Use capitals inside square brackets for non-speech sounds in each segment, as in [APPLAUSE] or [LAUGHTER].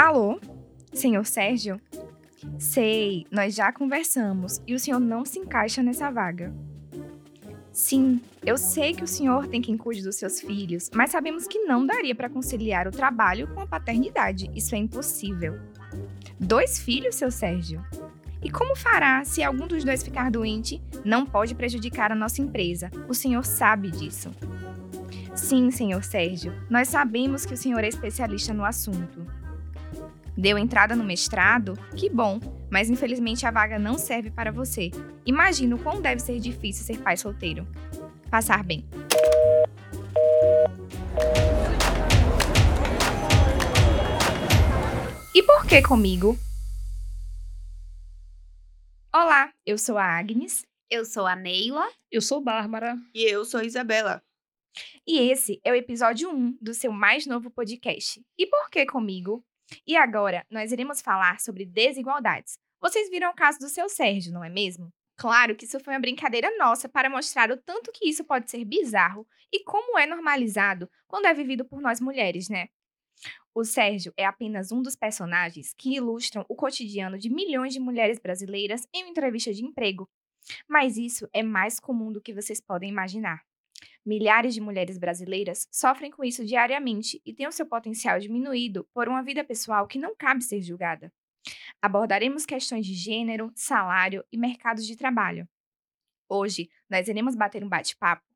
Alô? Senhor Sérgio? Sei, nós já conversamos e o senhor não se encaixa nessa vaga. Sim, eu sei que o senhor tem quem cuide dos seus filhos, mas sabemos que não daria para conciliar o trabalho com a paternidade. Isso é impossível. Dois filhos, seu Sérgio? E como fará se algum dos dois ficar doente? Não pode prejudicar a nossa empresa. O senhor sabe disso. Sim, senhor Sérgio, nós sabemos que o senhor é especialista no assunto. Deu entrada no mestrado? Que bom, mas infelizmente a vaga não serve para você. Imagino quão deve ser difícil ser pai solteiro. Passar bem. E por que comigo? Olá, eu sou a Agnes. Eu sou a Neila. Eu sou Bárbara. E eu sou a Isabela. E esse é o episódio 1 do seu mais novo podcast. E por que comigo? E agora nós iremos falar sobre desigualdades. Vocês viram o caso do seu Sérgio, não é mesmo? Claro que isso foi uma brincadeira nossa para mostrar o tanto que isso pode ser bizarro e como é normalizado quando é vivido por nós mulheres, né? O Sérgio é apenas um dos personagens que ilustram o cotidiano de milhões de mulheres brasileiras em uma entrevista de emprego. Mas isso é mais comum do que vocês podem imaginar. Milhares de mulheres brasileiras sofrem com isso diariamente e têm o seu potencial diminuído por uma vida pessoal que não cabe ser julgada. Abordaremos questões de gênero, salário e mercados de trabalho. Hoje, nós iremos bater um bate-papo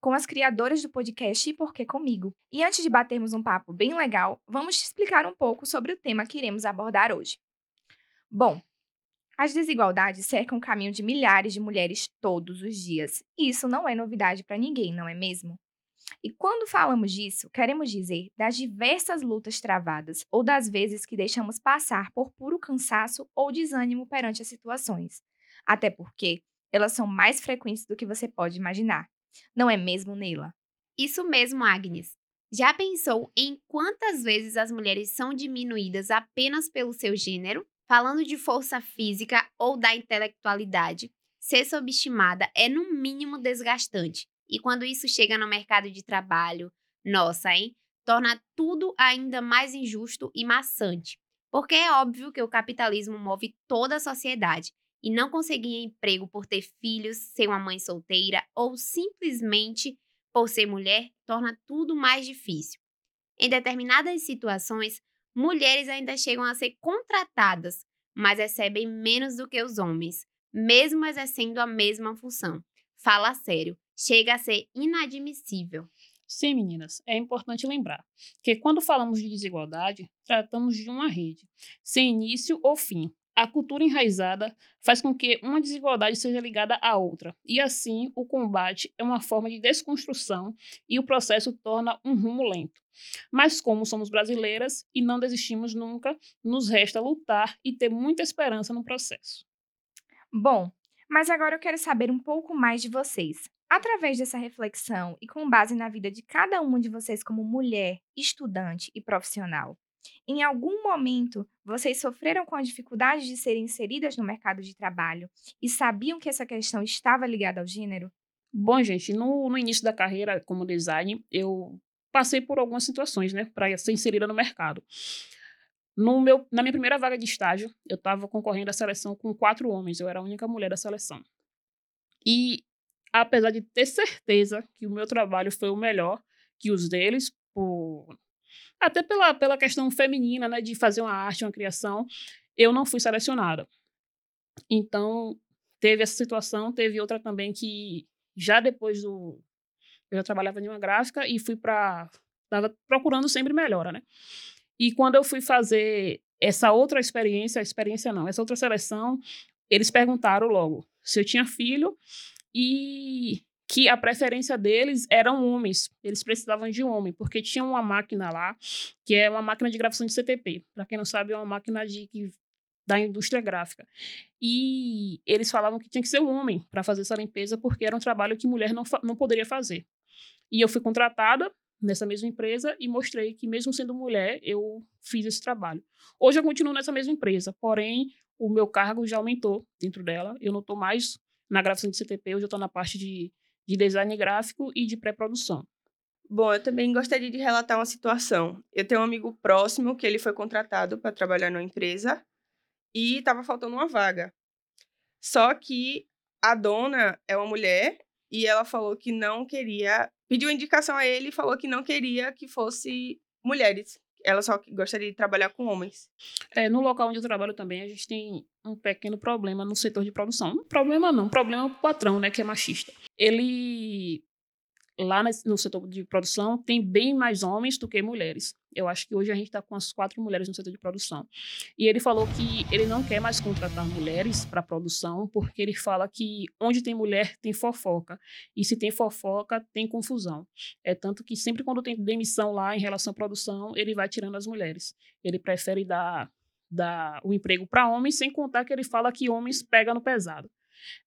com as criadoras do podcast E Porquê Comigo. E antes de batermos um papo bem legal, vamos te explicar um pouco sobre o tema que iremos abordar hoje. Bom, as desigualdades cercam o caminho de milhares de mulheres todos os dias. E isso não é novidade para ninguém, não é mesmo? E quando falamos disso, queremos dizer das diversas lutas travadas ou das vezes que deixamos passar por puro cansaço ou desânimo perante as situações. Até porque elas são mais frequentes do que você pode imaginar. Não é mesmo, Neila? Isso mesmo, Agnes. Já pensou em quantas vezes as mulheres são diminuídas apenas pelo seu gênero? Falando de força física ou da intelectualidade, ser subestimada é no mínimo desgastante. E quando isso chega no mercado de trabalho, nossa, hein? Torna tudo ainda mais injusto e maçante. Porque é óbvio que o capitalismo move toda a sociedade e não conseguir emprego por ter filhos, ser uma mãe solteira ou simplesmente por ser mulher torna tudo mais difícil. Em determinadas situações, mulheres ainda chegam a ser contratadas, mas recebem menos do que os homens, mesmo exercendo a mesma função. Fala sério, chega a ser inadmissível. Sim, meninas, é importante lembrar que quando falamos de desigualdade, tratamos de uma rede, sem início ou fim. A cultura enraizada faz com que uma desigualdade seja ligada à outra, e assim o combate é uma forma de desconstrução e o processo torna um rumo lento. Mas como somos brasileiras e não desistimos nunca, nos resta lutar e ter muita esperança no processo. Bom, mas agora eu quero saber um pouco mais de vocês. Através dessa reflexão e com base na vida de cada uma de vocês como mulher, estudante e profissional, em algum momento vocês sofreram com a dificuldade de serem inseridas no mercado de trabalho e sabiam que essa questão estava ligada ao gênero? Bom, gente, no, no início da carreira como design, eu passei por algumas situações, né, para ser inserida no mercado. No meu, na minha primeira vaga de estágio, eu estava concorrendo à seleção com quatro homens, eu era a única mulher da seleção. E apesar de ter certeza que o meu trabalho foi o melhor que os deles, por até pela, pela questão feminina, né, de fazer uma arte, uma criação, eu não fui selecionada. Então, teve essa situação, teve outra também que já depois do eu já trabalhava em uma gráfica e fui para estava procurando sempre melhora, né? E quando eu fui fazer essa outra experiência, experiência não, essa outra seleção, eles perguntaram logo se eu tinha filho e que a preferência deles eram homens. Eles precisavam de homem, porque tinha uma máquina lá, que é uma máquina de gravação de CTP. Para quem não sabe, é uma máquina de, da indústria gráfica. E eles falavam que tinha que ser um homem para fazer essa limpeza, porque era um trabalho que mulher não, não poderia fazer. E eu fui contratada nessa mesma empresa e mostrei que, mesmo sendo mulher, eu fiz esse trabalho. Hoje eu continuo nessa mesma empresa, porém, o meu cargo já aumentou dentro dela. Eu não estou mais na gravação de CTP, hoje eu estou na parte de de design gráfico e de pré-produção. Bom, eu também gostaria de relatar uma situação. Eu tenho um amigo próximo que ele foi contratado para trabalhar numa empresa e estava faltando uma vaga. Só que a dona é uma mulher e ela falou que não queria, pediu indicação a ele e falou que não queria que fosse mulheres. Ela só gostaria de trabalhar com homens. É, no local onde eu trabalho também, a gente tem um pequeno problema no setor de produção. problema não, problema é o patrão, né, que é machista. Ele lá no setor de produção tem bem mais homens do que mulheres. Eu acho que hoje a gente está com as quatro mulheres no setor de produção. E ele falou que ele não quer mais contratar mulheres para produção, porque ele fala que onde tem mulher tem fofoca. E se tem fofoca, tem confusão. É tanto que sempre quando tem demissão lá em relação à produção, ele vai tirando as mulheres. Ele prefere dar, dar o emprego para homens, sem contar que ele fala que homens pegam no pesado.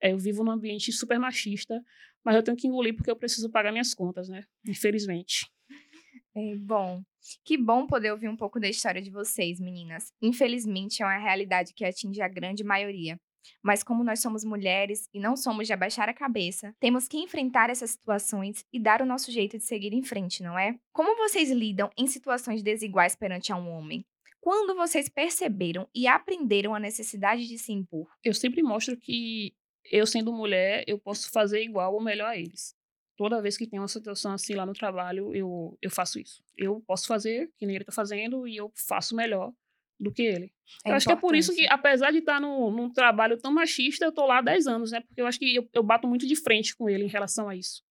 É, eu vivo num ambiente super machista, mas eu tenho que engolir porque eu preciso pagar minhas contas, né? Infelizmente. [LAUGHS] É, bom, que bom poder ouvir um pouco da história de vocês, meninas. Infelizmente, é uma realidade que atinge a grande maioria. Mas como nós somos mulheres e não somos de abaixar a cabeça, temos que enfrentar essas situações e dar o nosso jeito de seguir em frente, não é? Como vocês lidam em situações desiguais perante a um homem? Quando vocês perceberam e aprenderam a necessidade de se impor? Eu sempre mostro que eu sendo mulher, eu posso fazer igual ou melhor a eles. Toda vez que tem uma situação assim lá no trabalho, eu, eu faço isso. Eu posso fazer que nem ele está fazendo e eu faço melhor do que ele. É eu acho que é por isso que, apesar de estar tá no, num trabalho tão machista, eu tô lá há 10 anos, né? Porque eu acho que eu, eu bato muito de frente com ele em relação a isso.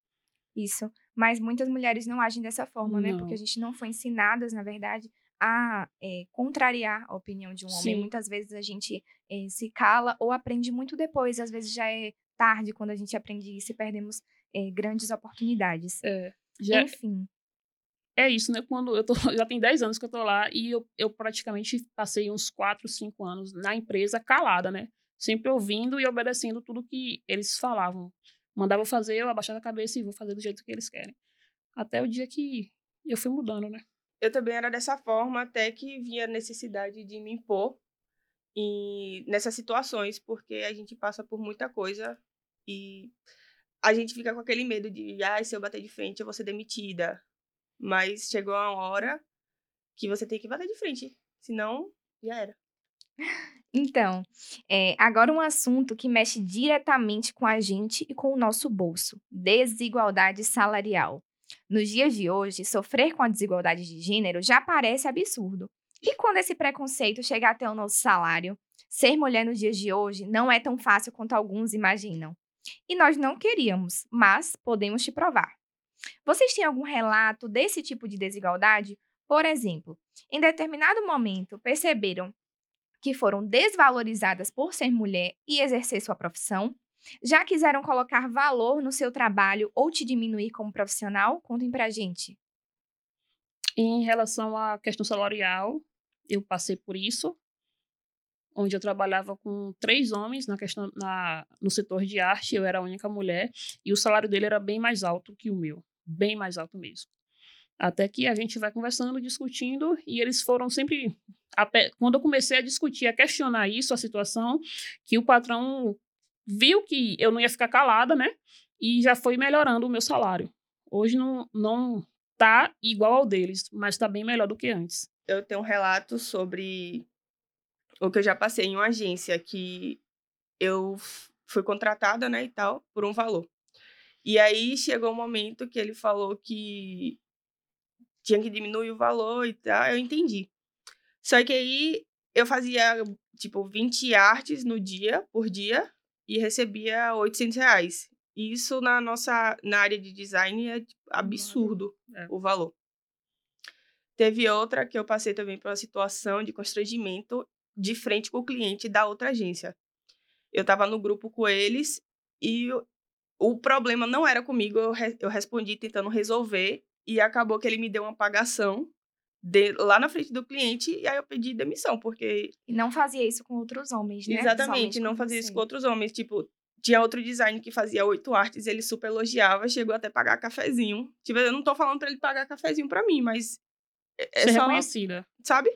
Isso. Mas muitas mulheres não agem dessa forma, não. né? Porque a gente não foi ensinadas, na verdade, a é, contrariar a opinião de um homem. Sim. Muitas vezes a gente é, se cala ou aprende muito depois. Às vezes já é tarde quando a gente aprende isso e perdemos é, grandes oportunidades. É, já, Enfim. É isso, né? Quando eu tô, já tem 10 anos que eu tô lá e eu, eu praticamente passei uns 4, 5 anos na empresa calada, né? Sempre ouvindo e obedecendo tudo que eles falavam. Mandava fazer, eu abaixava a cabeça e vou fazer do jeito que eles querem. Até o dia que eu fui mudando, né? Eu também era dessa forma até que vinha a necessidade de me impor e nessas situações, porque a gente passa por muita coisa e a gente fica com aquele medo de, ah, se eu bater de frente eu vou ser demitida. Mas chegou uma hora que você tem que bater de frente, senão já era. Então, é, agora um assunto que mexe diretamente com a gente e com o nosso bolso: desigualdade salarial. Nos dias de hoje, sofrer com a desigualdade de gênero já parece absurdo. E quando esse preconceito chega até o nosso salário? Ser mulher nos dias de hoje não é tão fácil quanto alguns imaginam. E nós não queríamos, mas podemos te provar. Vocês têm algum relato desse tipo de desigualdade? Por exemplo, em determinado momento perceberam que foram desvalorizadas por ser mulher e exercer sua profissão? Já quiseram colocar valor no seu trabalho ou te diminuir como profissional? Contem pra gente. Em relação à questão salarial, eu passei por isso, onde eu trabalhava com três homens na questão na, no setor de arte, eu era a única mulher e o salário dele era bem mais alto que o meu, bem mais alto mesmo. Até que a gente vai conversando, discutindo, e eles foram sempre. Quando eu comecei a discutir, a questionar isso, a situação, que o patrão viu que eu não ia ficar calada, né? E já foi melhorando o meu salário. Hoje não, não tá igual ao deles, mas tá bem melhor do que antes. Eu tenho um relato sobre o que eu já passei em uma agência que eu fui contratada, né, e tal, por um valor. E aí chegou um momento que ele falou que tinha que diminuir o valor e tal, eu entendi. Só que aí eu fazia, tipo, 20 artes no dia, por dia, e recebia 800 reais. Isso na nossa na área de design é tipo, absurdo é. o valor. Teve outra que eu passei também por uma situação de constrangimento de frente com o cliente da outra agência. Eu estava no grupo com eles e o, o problema não era comigo, eu, re, eu respondi tentando resolver e acabou que ele me deu uma pagação de, lá na frente do cliente e aí eu pedi demissão, porque... E não fazia isso com outros homens, né? Exatamente, não fazia você. isso com outros homens. Tipo, tinha outro design que fazia oito artes, ele super elogiava, chegou até pagar cafezinho. Tipo, eu não tô falando pra ele pagar cafezinho pra mim, mas... É, é só, reconhecida. Sabe?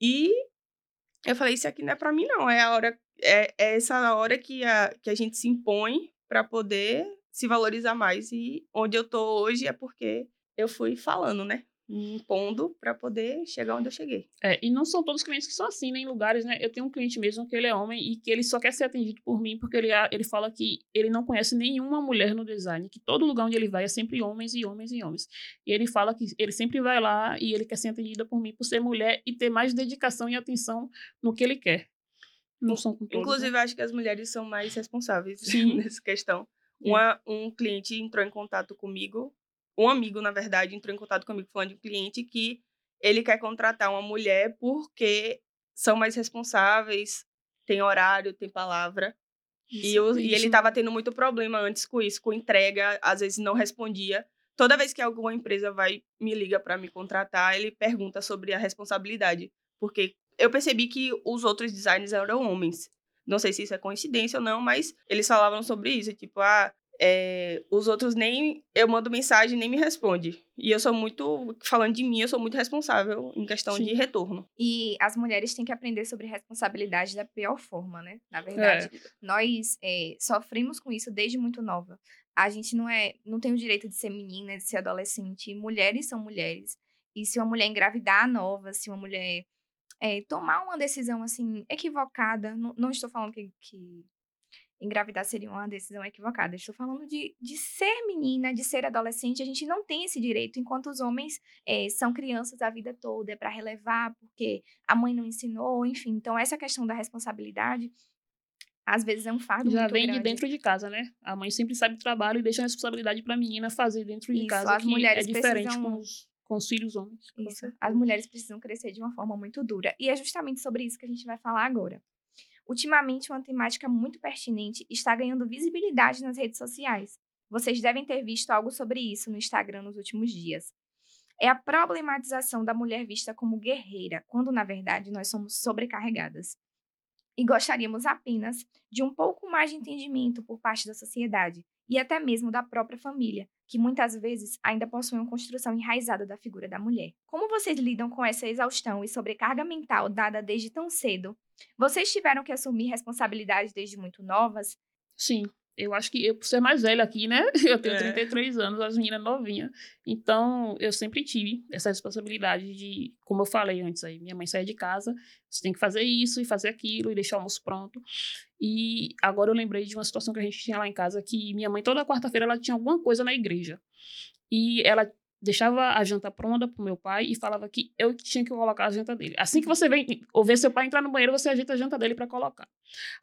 E eu falei, isso aqui não é pra mim não, é a hora... É, é essa hora que a, que a gente se impõe para poder se valorizar mais. E onde eu tô hoje é porque eu fui falando, né? Impondo para poder chegar onde eu cheguei. É, e não são todos os clientes que são assim, né? Em lugares, né? Eu tenho um cliente mesmo que ele é homem e que ele só quer ser atendido por mim porque ele, ele fala que ele não conhece nenhuma mulher no design, que todo lugar onde ele vai é sempre homens e homens e homens. E ele fala que ele sempre vai lá e ele quer ser atendida por mim por ser mulher e ter mais dedicação e atenção no que ele quer. Não são todos, Inclusive, né? acho que as mulheres são mais responsáveis Sim. [LAUGHS] nessa questão. Uma, um cliente entrou em contato comigo, um amigo, na verdade, entrou em contato comigo falando de um cliente que ele quer contratar uma mulher porque são mais responsáveis, tem horário, tem palavra. E, eu- e ele estava tendo muito problema antes com isso, com entrega, às vezes não respondia. Toda vez que alguma empresa vai me liga para me contratar, ele pergunta sobre a responsabilidade, porque eu percebi que os outros designers eram homens. Não sei se isso é coincidência ou não, mas eles falavam sobre isso, tipo, ah, é, os outros nem eu mando mensagem nem me responde. E eu sou muito falando de mim, eu sou muito responsável em questão Sim. de retorno. E as mulheres têm que aprender sobre responsabilidade da pior forma, né? Na verdade, nós é, sofremos com isso desde muito nova. A gente não é, não tem o direito de ser menina, de ser adolescente. Mulheres são mulheres. E se uma mulher engravidar nova, se uma mulher é, tomar uma decisão assim equivocada, não, não estou falando que, que engravidar seria uma decisão equivocada. Estou falando de, de ser menina, de ser adolescente. A gente não tem esse direito, enquanto os homens é, são crianças a vida toda, é para relevar, porque a mãe não ensinou, enfim. Então, essa questão da responsabilidade, às vezes é um fardo Já vem de grande. dentro de casa, né? A mãe sempre sabe do trabalho e deixa a responsabilidade pra menina fazer dentro de Isso, casa, as que mulheres é diferente precisam- com, os, com os filhos homens. Isso. As mulheres precisam crescer de uma forma muito dura. E é justamente sobre isso que a gente vai falar agora. Ultimamente, uma temática muito pertinente está ganhando visibilidade nas redes sociais. Vocês devem ter visto algo sobre isso no Instagram nos últimos dias. É a problematização da mulher vista como guerreira, quando na verdade nós somos sobrecarregadas. E gostaríamos apenas de um pouco mais de entendimento por parte da sociedade e até mesmo da própria família, que muitas vezes ainda possui uma construção enraizada da figura da mulher. Como vocês lidam com essa exaustão e sobrecarga mental dada desde tão cedo? Vocês tiveram que assumir responsabilidades desde muito novas? Sim. Eu acho que eu, por ser mais velha aqui, né? [LAUGHS] Eu tenho É. 33 anos, as meninas novinhas. Então, eu sempre tive essa responsabilidade de, como eu falei antes aí, minha mãe saía de casa, você tem que fazer isso e fazer aquilo e deixar o almoço pronto. E agora eu lembrei de uma situação que a gente tinha lá em casa, que minha mãe toda quarta-feira ela tinha alguma coisa na igreja. E ela deixava a janta pronta pro meu pai e falava que eu tinha que colocar a janta dele. Assim que você vem ou ver seu pai entrar no banheiro, você ajeita a janta dele para colocar.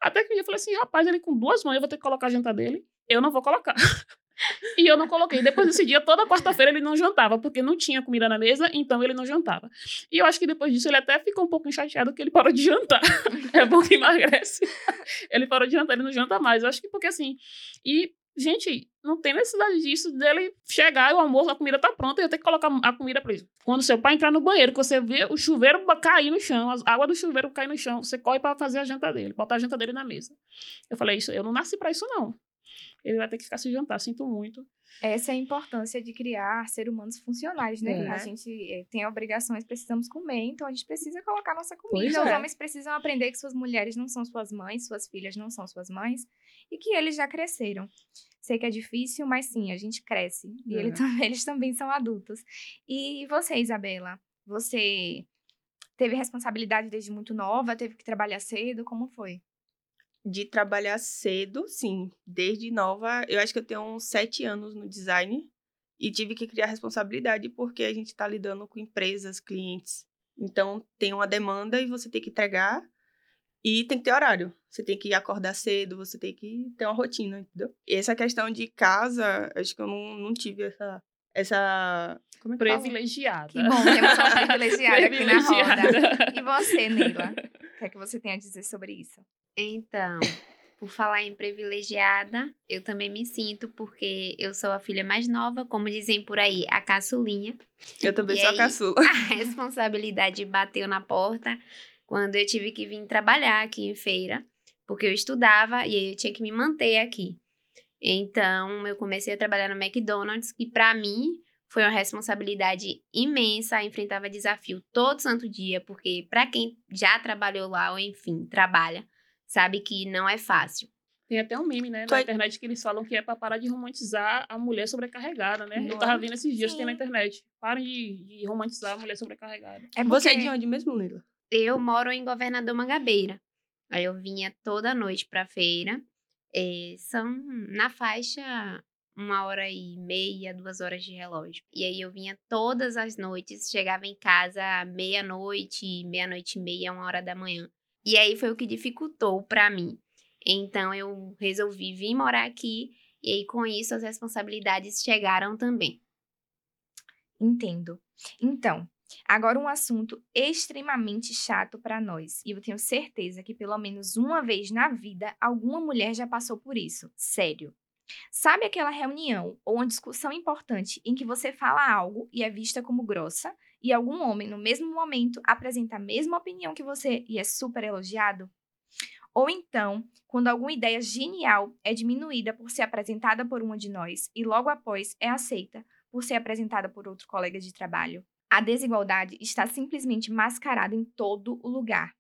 Até que um dia eu falei assim, rapaz, ele com duas mãos, eu vou ter que colocar a janta dele. Eu não vou colocar. [LAUGHS] e eu não coloquei. Depois desse dia, toda quarta-feira ele não jantava, porque não tinha comida na mesa, então ele não jantava. E eu acho que depois disso ele até ficou um pouco chateado que ele parou de jantar. [LAUGHS] é bom que emagrece. [LAUGHS] ele parou de jantar, ele não janta mais. Eu acho que porque assim. E, gente, não tem necessidade disso, dele chegar o almoço, a comida tá pronta, eu tenho que colocar a comida pra ele. Quando seu pai entrar no banheiro, que você vê o chuveiro cair no chão, a água do chuveiro cair no chão, você corre pra fazer a janta dele, botar a janta dele na mesa. Eu falei, isso, eu não nasci pra isso, não. Ele vai ter que ficar sem jantar, sinto muito. Essa é a importância de criar seres humanos funcionais, né? É. A gente eh, tem obrigações, precisamos comer, então a gente precisa colocar nossa Pois comida. Os é. homens precisam aprender que suas mulheres não são suas mães, suas filhas não são suas mães e que eles já cresceram. Sei que é difícil, mas sim, a gente cresce. E ele É. tam- [LAUGHS] eles também são adultos. E você, Isabela? Você teve responsabilidade desde muito nova? Teve que trabalhar cedo? Como foi? De trabalhar cedo, sim. Desde nova, eu acho que eu tenho uns sete anos no design e tive que criar responsabilidade porque a gente está lidando com empresas, clientes. Então, tem uma demanda e você tem que entregar e tem que ter horário. Você tem que acordar cedo, você tem que ter uma rotina, entendeu? E essa questão de casa, acho que eu não, não tive essa. essa como é que fala? Privilegiada. Que bom, temos uma [LAUGHS] privilegiada aqui na roda. Privilegiada. E você, Neila? O que é que você tem a dizer sobre isso? Então, por falar em privilegiada, eu também me sinto, porque eu sou a filha mais nova, como dizem por aí, a caçulinha. Eu também E sou a aí? caçula. [LAUGHS] A responsabilidade bateu na porta quando eu tive que vir trabalhar aqui em feira, porque eu estudava e aí eu tinha que me manter aqui. Então, eu comecei a trabalhar no McDonald's, que para mim foi uma responsabilidade imensa, enfrentava desafio todo santo dia, porque para quem já trabalhou lá ou enfim, trabalha, sabe que não é fácil. Tem até um meme, né, na é- internet que eles falam que é pra parar de romantizar a mulher sobrecarregada, né? Não Eu tava é? vendo esses dias, tem na Sim. internet. Parem de, de romantizar a mulher sobrecarregada. É Você é de onde mesmo, Leila? Eu moro em Governador Mangabeira. Aí eu vinha toda noite pra feira. Eh, são na faixa uma hora e meia, duas horas de relógio. E aí eu vinha todas as noites, chegava em casa meia-noite, meia-noite e meia, uma hora da manhã. E aí foi o que dificultou pra mim. Então eu resolvi vir morar aqui e aí com isso as responsabilidades chegaram também. Entendo. Então, agora um assunto extremamente chato para nós. E eu tenho certeza que pelo menos uma vez na vida alguma mulher já passou por isso. Sério. Sabe aquela reunião ou uma discussão importante em que você fala algo e é vista como grossa e algum homem no mesmo momento apresenta a mesma opinião que você e é super elogiado? Ou então, quando alguma ideia genial é diminuída por ser apresentada por uma de nós e logo após é aceita por ser apresentada por outro colega de trabalho. A desigualdade está simplesmente mascarada em todo o lugar,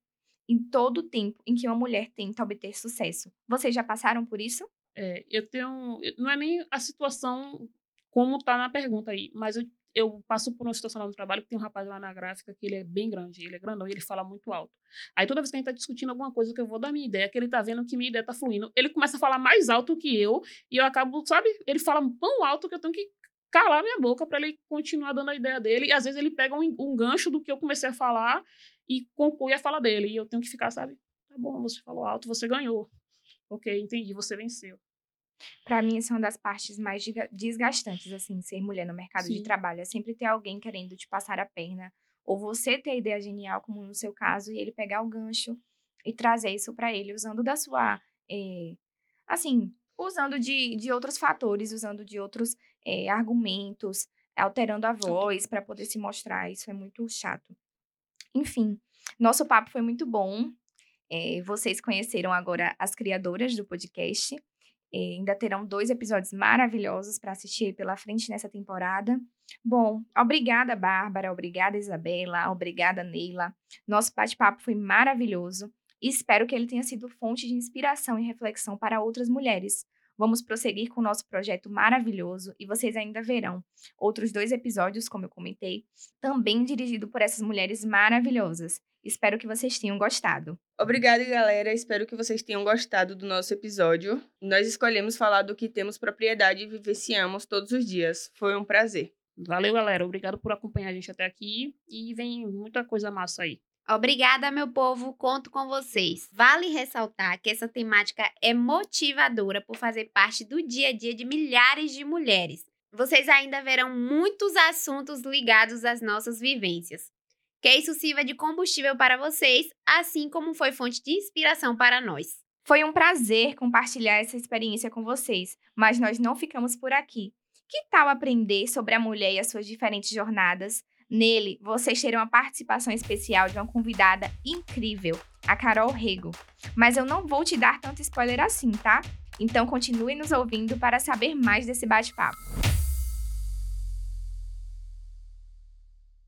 em todo o tempo em que uma mulher tenta obter sucesso. Vocês já passaram por isso? É, eu tenho. Não é nem a situação como tá na pergunta aí, mas eu, eu passo por uma situação lá no trabalho que tem um rapaz lá na gráfica que ele é bem grande, ele é grandão e ele fala muito alto. Aí toda vez que a gente tá discutindo alguma coisa que eu vou dar minha ideia, que ele tá vendo que minha ideia tá fluindo, ele começa a falar mais alto que eu e eu acabo, sabe? Ele fala tão alto que eu tenho que calar minha boca para ele continuar dando a ideia dele. E às vezes ele pega um, um gancho do que eu comecei a falar e conclui a fala dele. E eu tenho que ficar, sabe? Tá bom, você falou alto, você ganhou. Ok, entendi, você venceu. Pra mim, essa é uma das partes mais desgastantes, assim, ser mulher no mercado de Sim. trabalho. É sempre ter alguém querendo te passar a perna. Ou você ter a ideia genial, como no seu caso, e ele pegar o gancho e trazer isso pra ele, usando da sua. eh, assim, usando de, de outros fatores, usando de outros eh, argumentos, alterando a voz pra poder se mostrar. Isso é muito chato. Enfim, nosso papo foi muito bom. Eh, vocês conheceram agora as criadoras do podcast. Eh, ainda terão dois episódios maravilhosos para assistir pela frente nessa temporada. Bom, obrigada, Bárbara, obrigada, Isabela, obrigada, Neila. Nosso bate-papo foi maravilhoso e espero que ele tenha sido fonte de inspiração e reflexão para outras mulheres. Vamos prosseguir com o nosso projeto maravilhoso e vocês ainda verão outros dois episódios, como eu comentei, também dirigido por essas mulheres maravilhosas. Espero que vocês tenham gostado. Obrigada, galera. Espero que vocês tenham gostado do nosso episódio. Nós escolhemos falar do que temos propriedade e vivenciamos todos os dias. Foi um prazer. Valeu, galera. Obrigado por acompanhar a gente até aqui. E vem muita coisa massa aí. Obrigada, meu povo. Conto com vocês. Vale ressaltar que essa temática é motivadora por fazer parte do dia a dia de milhares de mulheres. Vocês ainda verão muitos assuntos ligados às nossas vivências. Que isso sirva de combustível para vocês, assim como foi fonte de inspiração para nós. Foi um prazer compartilhar essa experiência com vocês, mas nós não ficamos por aqui. Que tal aprender sobre a mulher e as suas diferentes jornadas? Nele, vocês terão a participação especial de uma convidada incrível, a Carol Rego. Mas eu não vou te dar tanto spoiler assim, tá? Então continue nos ouvindo para saber mais desse bate-papo.